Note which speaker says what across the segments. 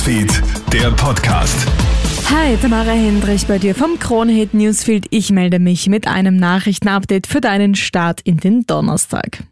Speaker 1: Newsfeed, der Podcast.
Speaker 2: Hi, Tamara Hendrich bei dir vom Kronehit Newsfeed. Ich melde mich mit einem Nachrichtenupdate für deinen Start in den Donnerstag.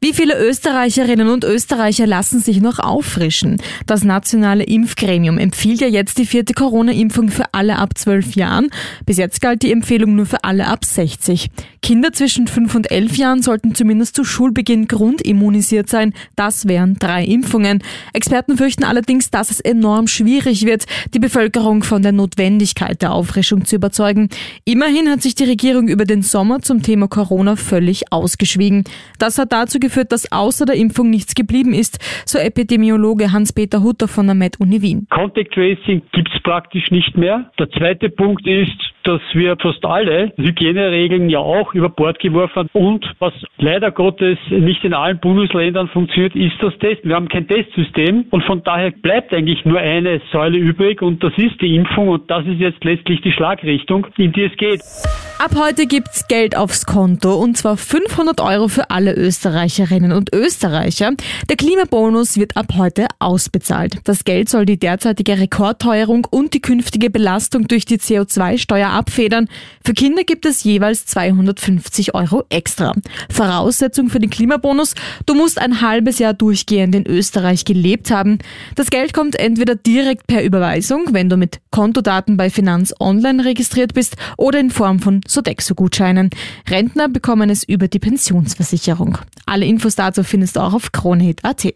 Speaker 2: Wie viele Österreicherinnen und Österreicher lassen sich noch auffrischen? Das nationale Impfgremium empfiehlt ja jetzt die vierte Corona-Impfung für alle ab 12 Jahren. Bis jetzt galt die Empfehlung nur für alle ab 60. Kinder zwischen 5 und 11 Jahren sollten zumindest zu Schulbeginn grundimmunisiert sein. Das wären drei Impfungen. Experten fürchten allerdings, dass es enorm schwierig wird, die Bevölkerung von der Notwendigkeit der Auffrischung zu überzeugen. Immerhin hat sich die Regierung über den Sommer zum Thema Corona völlig ausgeschwiegen. Das hat dazu geführt, dass außer der Impfung nichts geblieben ist, so Epidemiologe Hans-Peter Hutter von der Med-Uni Wien.
Speaker 3: Contact Tracing gibt es praktisch nicht mehr. Der zweite Punkt ist, dass wir fast alle Hygieneregeln ja auch über Bord geworfen haben. Und was leider Gottes nicht in allen Bundesländern funktioniert, ist das Testen. Wir haben kein Testsystem und von daher bleibt eigentlich nur eine Säule übrig und das ist die Impfung und das ist jetzt letztlich die Schlagrichtung, in die es geht.
Speaker 2: Ab heute gibt's Geld aufs Konto und zwar 500 Euro für alle Österreicherinnen und Österreicher. Der Klimabonus wird ab heute ausbezahlt. Das Geld soll die derzeitige Rekordteuerung und die künftige Belastung durch die CO2-Steuer abfedern. Für Kinder gibt es jeweils 250 Euro extra. Voraussetzung für den Klimabonus, du musst ein halbes Jahr durchgehend in Österreich gelebt haben. Das Geld kommt entweder direkt per Überweisung, wenn du mit Kontodaten bei Finanz Online registriert bist, oder in Form von Sodexo-Gutscheinen. Rentner bekommen es über die Pensionsversicherung. Alle Infos dazu findest du auch auf kronehit.at.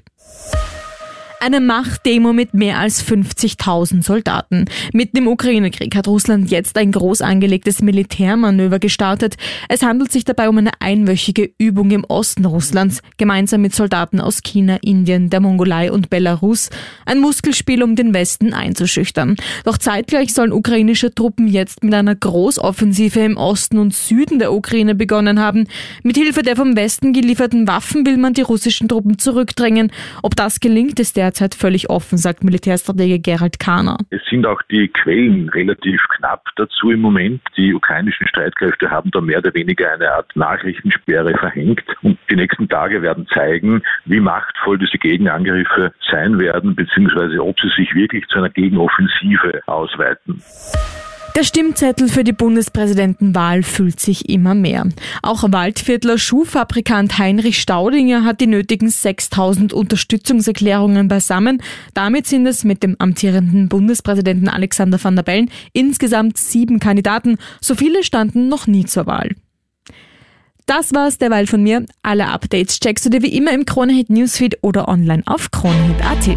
Speaker 2: Eine Machtdemo mit mehr als 50.000 Soldaten. Mitten im Ukraine-Krieg hat Russland jetzt ein groß angelegtes Militärmanöver gestartet. Es handelt sich dabei um eine einwöchige Übung im Osten Russlands, gemeinsam mit Soldaten aus China, Indien, der Mongolei und Belarus. Ein Muskelspiel, um den Westen einzuschüchtern. Doch zeitgleich sollen ukrainische Truppen jetzt mit einer Großoffensive im Osten und Süden der Ukraine begonnen haben. Mithilfe der vom Westen gelieferten Waffen will man die russischen Truppen zurückdrängen. Ob das gelingt, ist der derzeit völlig offen, sagt Militärstratege Gerald Kahner.
Speaker 4: Es sind auch die Quellen relativ knapp dazu im Moment. Die ukrainischen Streitkräfte haben da mehr oder weniger eine Art Nachrichtensperre verhängt. Und die nächsten Tage werden zeigen, wie machtvoll diese Gegenangriffe sein werden, beziehungsweise ob sie sich wirklich zu einer Gegenoffensive ausweiten.
Speaker 2: Der Stimmzettel für die Bundespräsidentenwahl füllt sich immer mehr. Auch Waldviertler Schuhfabrikant Heinrich Staudinger hat die nötigen 6000 Unterstützungserklärungen beisammen. Damit sind es mit dem amtierenden Bundespräsidenten Alexander van der Bellen insgesamt sieben Kandidaten. So viele standen noch nie zur Wahl. Das war's derweil von mir. Alle Updates checkst du dir wie immer im Kronehit Newsfeed oder online auf kronehit.at.